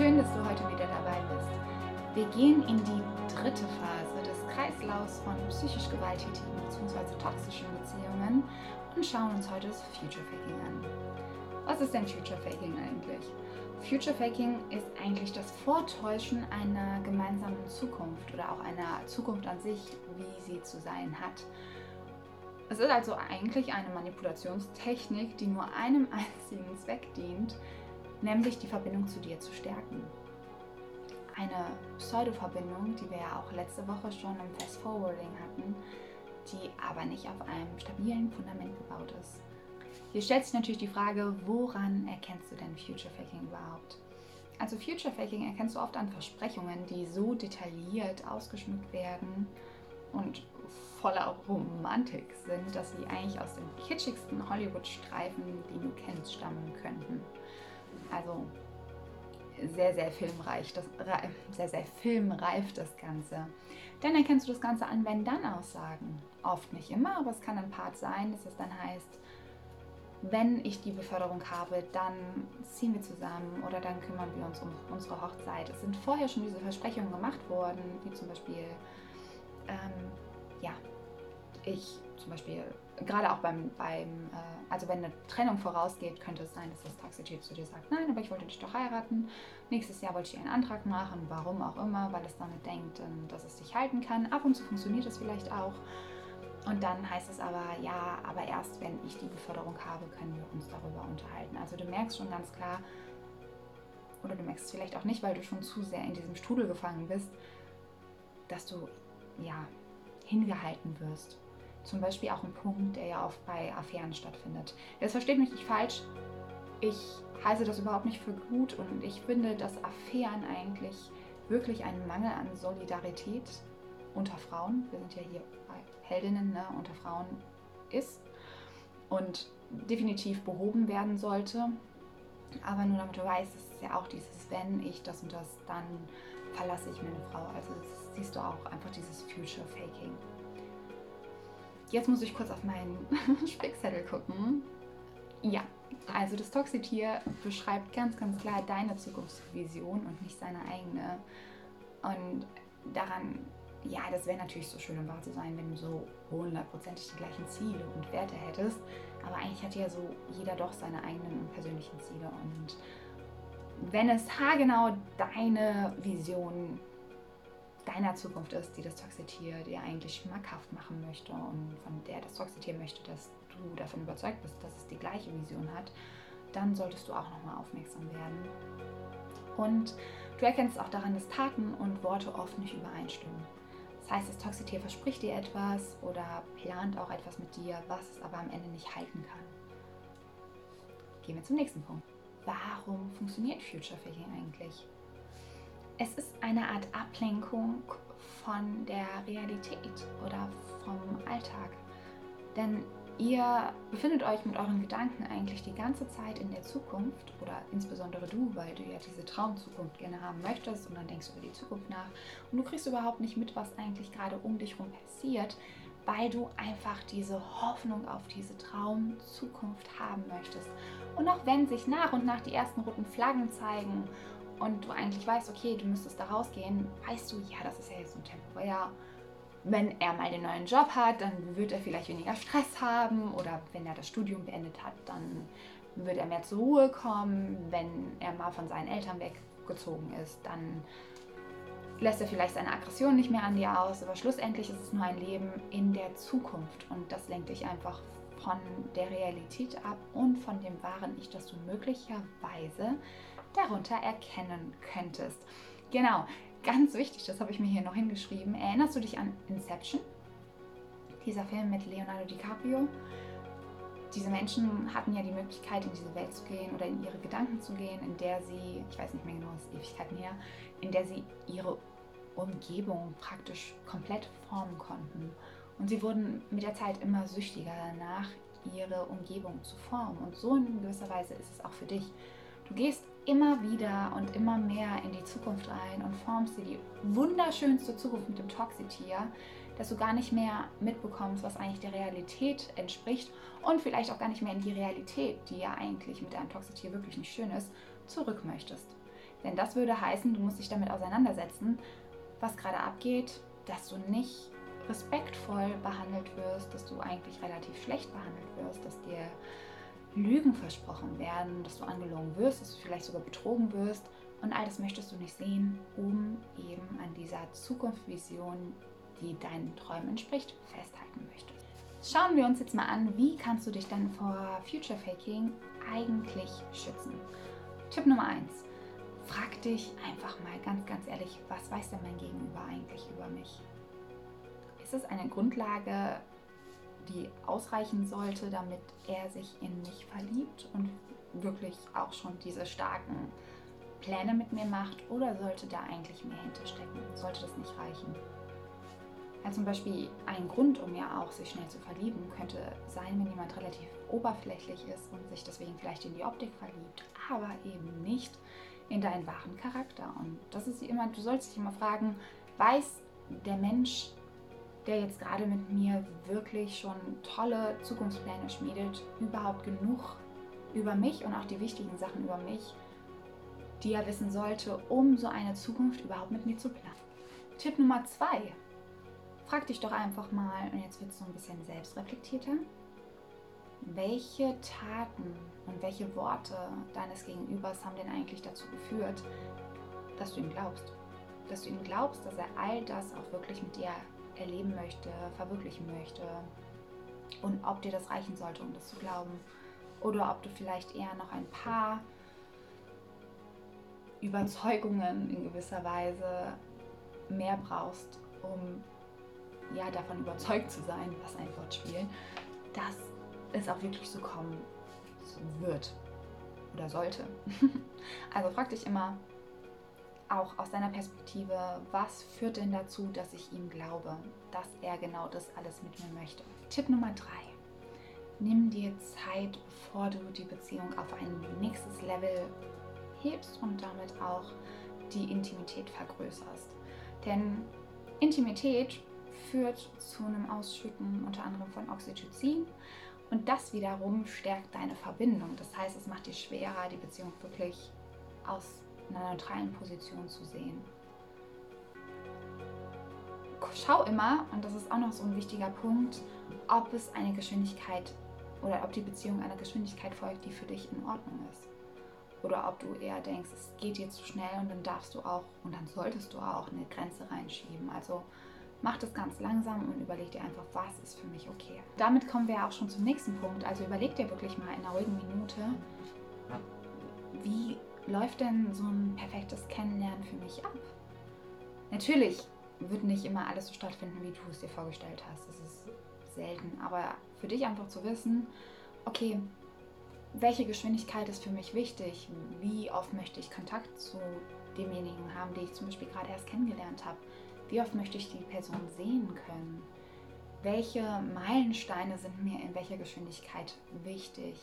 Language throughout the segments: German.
Schön, dass du heute wieder dabei bist. Wir gehen in die dritte Phase des Kreislaufs von psychisch gewalttätigen bzw. toxischen Beziehungen und schauen uns heute das Future Faking an. Was ist denn Future Faking eigentlich? Future Faking ist eigentlich das Vortäuschen einer gemeinsamen Zukunft oder auch einer Zukunft an sich, wie sie zu sein hat. Es ist also eigentlich eine Manipulationstechnik, die nur einem einzigen Zweck dient, nämlich die Verbindung zu dir zu stärken. Eine Pseudo-Verbindung, die wir ja auch letzte Woche schon im Fast Forwarding hatten, die aber nicht auf einem stabilen Fundament gebaut ist. Hier stellt sich natürlich die Frage, woran erkennst du denn Future Faking überhaupt? Also Future Faking erkennst du oft an Versprechungen, die so detailliert ausgeschmückt werden und voller Romantik sind, dass sie eigentlich aus den kitschigsten Hollywood-Streifen, die du kennst, stammen könnten. Also sehr, sehr filmreich, das, sehr, sehr filmreif das Ganze. Dann erkennst du das Ganze an Wenn-Dann-Aussagen. Oft nicht immer, aber es kann ein Part sein, dass es dann heißt, wenn ich die Beförderung habe, dann ziehen wir zusammen oder dann kümmern wir uns um unsere Hochzeit. Es sind vorher schon diese Versprechungen gemacht worden, wie zum Beispiel, ähm, ja, ich zum Beispiel, gerade auch beim, beim äh, also wenn eine Trennung vorausgeht, könnte es sein, dass das Taxitier zu dir sagt, nein, aber ich wollte dich doch heiraten. Nächstes Jahr wollte ich einen Antrag machen, warum auch immer, weil es damit denkt, ähm, dass es dich halten kann. Ab und zu funktioniert es vielleicht auch. Und dann heißt es aber, ja, aber erst wenn ich die Beförderung habe, können wir uns darüber unterhalten. Also du merkst schon ganz klar, oder du merkst es vielleicht auch nicht, weil du schon zu sehr in diesem Strudel gefangen bist, dass du ja hingehalten wirst. Zum Beispiel auch ein Punkt, der ja oft bei Affären stattfindet. Jetzt versteht mich nicht falsch. Ich heiße das überhaupt nicht für gut und ich finde, dass Affären eigentlich wirklich einen Mangel an Solidarität unter Frauen, wir sind ja hier bei Heldinnen, ne, unter Frauen ist und definitiv behoben werden sollte. Aber nur damit du weißt, es ist ja auch dieses, wenn ich das und das, dann verlasse ich meine Frau. Also siehst du auch einfach dieses Future Faking. Jetzt muss ich kurz auf meinen Spickzettel gucken. Ja, also das Toxitier beschreibt ganz, ganz klar deine Zukunftsvision und nicht seine eigene. Und daran, ja, das wäre natürlich so schön, um wahr zu sein, wenn du so hundertprozentig die gleichen Ziele und Werte hättest. Aber eigentlich hat ja so jeder doch seine eigenen persönlichen Ziele. Und wenn es haargenau deine Vision deiner Zukunft ist, die das Toxitier dir eigentlich schmackhaft machen möchte und von der das Toxitier möchte, dass du davon überzeugt bist, dass es die gleiche Vision hat, dann solltest du auch nochmal aufmerksam werden. Und du erkennst auch daran, dass Taten und Worte oft nicht übereinstimmen. Das heißt, das Toxitier verspricht dir etwas oder plant auch etwas mit dir, was es aber am Ende nicht halten kann. Gehen wir zum nächsten Punkt. Warum funktioniert Future Faking eigentlich? Es ist eine Art Ablenkung von der Realität oder vom Alltag. Denn ihr befindet euch mit euren Gedanken eigentlich die ganze Zeit in der Zukunft oder insbesondere du, weil du ja diese Traumzukunft gerne haben möchtest und dann denkst du über die Zukunft nach und du kriegst überhaupt nicht mit, was eigentlich gerade um dich herum passiert, weil du einfach diese Hoffnung auf diese Traumzukunft haben möchtest. Und auch wenn sich nach und nach die ersten roten Flaggen zeigen und du eigentlich weißt, okay, du müsstest da rausgehen, weißt du, ja, das ist ja jetzt so temporär. Wenn er mal den neuen Job hat, dann wird er vielleicht weniger Stress haben oder wenn er das Studium beendet hat, dann wird er mehr zur Ruhe kommen. Wenn er mal von seinen Eltern weggezogen ist, dann lässt er vielleicht seine Aggression nicht mehr an dir aus. Aber schlussendlich ist es nur ein Leben in der Zukunft und das lenkt dich einfach von der Realität ab und von dem wahren Ich, das du möglicherweise darunter erkennen könntest. Genau, ganz wichtig, das habe ich mir hier noch hingeschrieben. Erinnerst du dich an Inception? Dieser Film mit Leonardo DiCaprio. Diese Menschen hatten ja die Möglichkeit, in diese Welt zu gehen oder in ihre Gedanken zu gehen, in der sie, ich weiß nicht mehr genau, das ist Ewigkeiten her, in der sie ihre Umgebung praktisch komplett formen konnten. Und sie wurden mit der Zeit immer süchtiger danach, ihre Umgebung zu formen. Und so in gewisser Weise ist es auch für dich. Du gehst immer wieder und immer mehr in die Zukunft rein und formst dir die wunderschönste Zukunft mit dem Toxitier, dass du gar nicht mehr mitbekommst, was eigentlich der Realität entspricht und vielleicht auch gar nicht mehr in die Realität, die ja eigentlich mit einem Toxitier wirklich nicht schön ist, zurück möchtest. Denn das würde heißen, du musst dich damit auseinandersetzen, was gerade abgeht, dass du nicht respektvoll behandelt wirst, dass du eigentlich relativ schlecht behandelt wirst, dass dir Lügen versprochen werden, dass du angelogen wirst, dass du vielleicht sogar betrogen wirst. Und all das möchtest du nicht sehen, um eben an dieser Zukunftsvision, die deinen Träumen entspricht, festhalten möchtest. Schauen wir uns jetzt mal an, wie kannst du dich dann vor Future Faking eigentlich schützen. Tipp Nummer 1. Frag dich einfach mal ganz, ganz ehrlich, was weiß denn mein Gegenüber eigentlich über mich? Ist es eine Grundlage, die ausreichen sollte, damit er sich in mich verliebt und wirklich auch schon diese starken Pläne mit mir macht? Oder sollte da eigentlich mehr hinterstecken? Sollte das nicht reichen? Ja, zum Beispiel ein Grund, um ja auch sich schnell zu verlieben, könnte sein, wenn jemand relativ oberflächlich ist und sich deswegen vielleicht in die Optik verliebt, aber eben nicht in deinen wahren Charakter. Und das ist immer, du sollst dich immer fragen, weiß der Mensch, der jetzt gerade mit mir wirklich schon tolle Zukunftspläne schmiedet, überhaupt genug über mich und auch die wichtigen Sachen über mich, die er wissen sollte, um so eine Zukunft überhaupt mit mir zu planen. Tipp Nummer zwei. Frag dich doch einfach mal, und jetzt wird es so ein bisschen selbstreflektierter, welche Taten und welche Worte deines Gegenübers haben denn eigentlich dazu geführt, dass du ihm glaubst? Dass du ihm glaubst, dass er all das auch wirklich mit dir erleben möchte, verwirklichen möchte. Und ob dir das reichen sollte, um das zu glauben. Oder ob du vielleicht eher noch ein paar Überzeugungen in gewisser Weise mehr brauchst, um ja davon überzeugt zu sein, was ein Wortspiel, dass es auch wirklich so kommen wird oder sollte. also frag dich immer, auch aus deiner Perspektive, was führt denn dazu, dass ich ihm glaube, dass er genau das alles mit mir möchte? Tipp Nummer drei. Nimm dir Zeit, bevor du die Beziehung auf ein nächstes Level hebst und damit auch die Intimität vergrößerst. Denn Intimität führt zu einem Ausschütten unter anderem von Oxytocin und das wiederum stärkt deine Verbindung. Das heißt, es macht dir schwerer, die Beziehung wirklich aus einer neutralen Position zu sehen. Schau immer, und das ist auch noch so ein wichtiger Punkt, ob es eine Geschwindigkeit oder ob die Beziehung einer Geschwindigkeit folgt, die für dich in Ordnung ist. Oder ob du eher denkst, es geht dir zu schnell und dann darfst du auch und dann solltest du auch eine Grenze reinschieben. Also mach das ganz langsam und überleg dir einfach, was ist für mich okay. Damit kommen wir auch schon zum nächsten Punkt. Also überleg dir wirklich mal in einer ruhigen Minute, wie läuft denn so ein perfektes Kennenlernen für mich ab? Natürlich wird nicht immer alles so stattfinden, wie du es dir vorgestellt hast. Das ist selten. Aber für dich einfach zu wissen, okay, welche Geschwindigkeit ist für mich wichtig? Wie oft möchte ich Kontakt zu demjenigen haben, den ich zum Beispiel gerade erst kennengelernt habe? Wie oft möchte ich die Person sehen können? Welche Meilensteine sind mir in welcher Geschwindigkeit wichtig?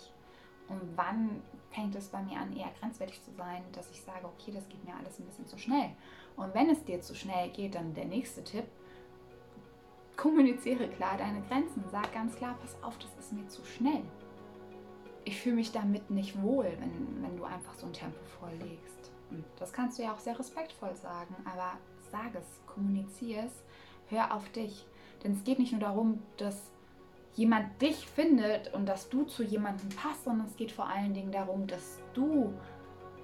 Und wann fängt es bei mir an, eher grenzwertig zu sein, dass ich sage, okay, das geht mir alles ein bisschen zu schnell. Und wenn es dir zu schnell geht, dann der nächste Tipp, kommuniziere klar deine Grenzen. Sag ganz klar, pass auf, das ist mir zu schnell. Ich fühle mich damit nicht wohl, wenn, wenn du einfach so ein Tempo vorlegst. Und das kannst du ja auch sehr respektvoll sagen, aber sag es, kommuniziere es, hör auf dich. Denn es geht nicht nur darum, dass jemand dich findet und dass du zu jemandem passt, sondern es geht vor allen Dingen darum, dass du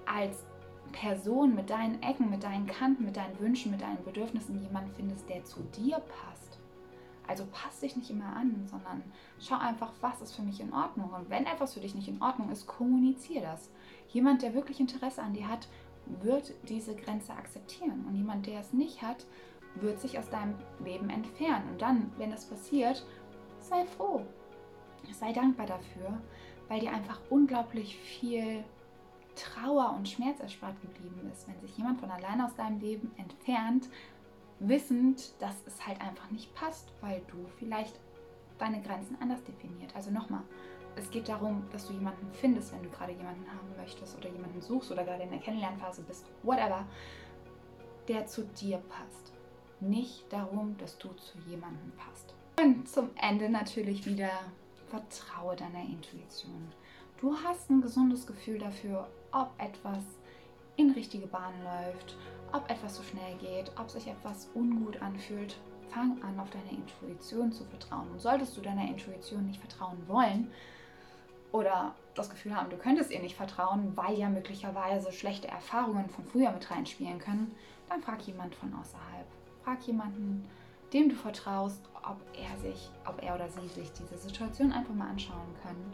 als Person mit deinen Ecken, mit deinen Kanten, mit deinen Wünschen, mit deinen Bedürfnissen jemanden findest, der zu dir passt. Also pass dich nicht immer an, sondern schau einfach, was ist für mich in Ordnung. Und wenn etwas für dich nicht in Ordnung ist, kommuniziere das. Jemand, der wirklich Interesse an dir hat, wird diese Grenze akzeptieren. Und jemand, der es nicht hat, wird sich aus deinem Leben entfernen. Und dann, wenn das passiert, sei froh. Sei dankbar dafür, weil dir einfach unglaublich viel Trauer und Schmerz erspart geblieben ist, wenn sich jemand von alleine aus deinem Leben entfernt, wissend, dass es halt einfach nicht passt, weil du vielleicht deine Grenzen anders definiert. Also nochmal, es geht darum, dass du jemanden findest, wenn du gerade jemanden haben möchtest oder jemanden suchst oder gerade in der Kennenlernphase bist, whatever, der zu dir passt. Nicht darum, dass du zu jemandem passt. Und zum Ende natürlich wieder vertraue deiner Intuition. Du hast ein gesundes Gefühl dafür, ob etwas in richtige Bahnen läuft, ob etwas zu schnell geht, ob sich etwas ungut anfühlt. Fang an, auf deine Intuition zu vertrauen. Und solltest du deiner Intuition nicht vertrauen wollen oder das Gefühl haben, du könntest ihr nicht vertrauen, weil ja möglicherweise schlechte Erfahrungen von früher mit reinspielen können, dann frag jemand von außerhalb. Frag jemanden, dem du vertraust, ob er sich, ob er oder sie sich diese Situation einfach mal anschauen können,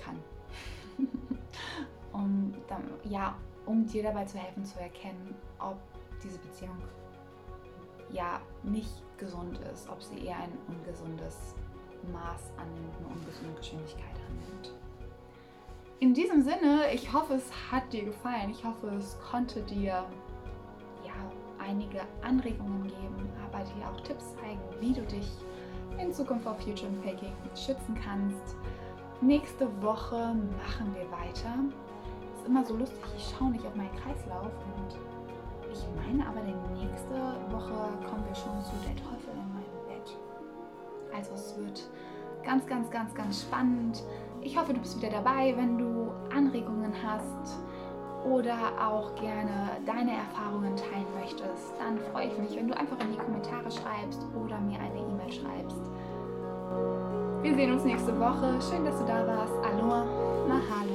kann. um, dann, ja, um dir dabei zu helfen zu erkennen, ob diese Beziehung ja nicht gesund ist, ob sie eher ein ungesundes Maß annimmt, eine ungesunde Geschwindigkeit annimmt. In diesem Sinne, ich hoffe, es hat dir gefallen. Ich hoffe, es konnte dir ja, einige Anregungen geben, aber dir auch Tipps zeigen, wie du dich in Zukunft vor Future Faking schützen kannst. Nächste Woche machen wir weiter. Ist immer so lustig, ich schaue nicht auf meinen Kreislauf und ich meine aber, die nächste Woche kommen wir schon zu Der Teufel in meinem Bett. Also es wird ganz, ganz, ganz, ganz spannend. Ich hoffe, du bist wieder dabei, wenn du Anregungen hast oder auch gerne deine Erfahrungen teilen möchtest. Dann freue ich mich, wenn du einfach in die Kommentare schreibst oder mir eine E-Mail schreibst. Wir sehen uns nächste Woche. Schön, dass du da warst. Aloha, Mahalo.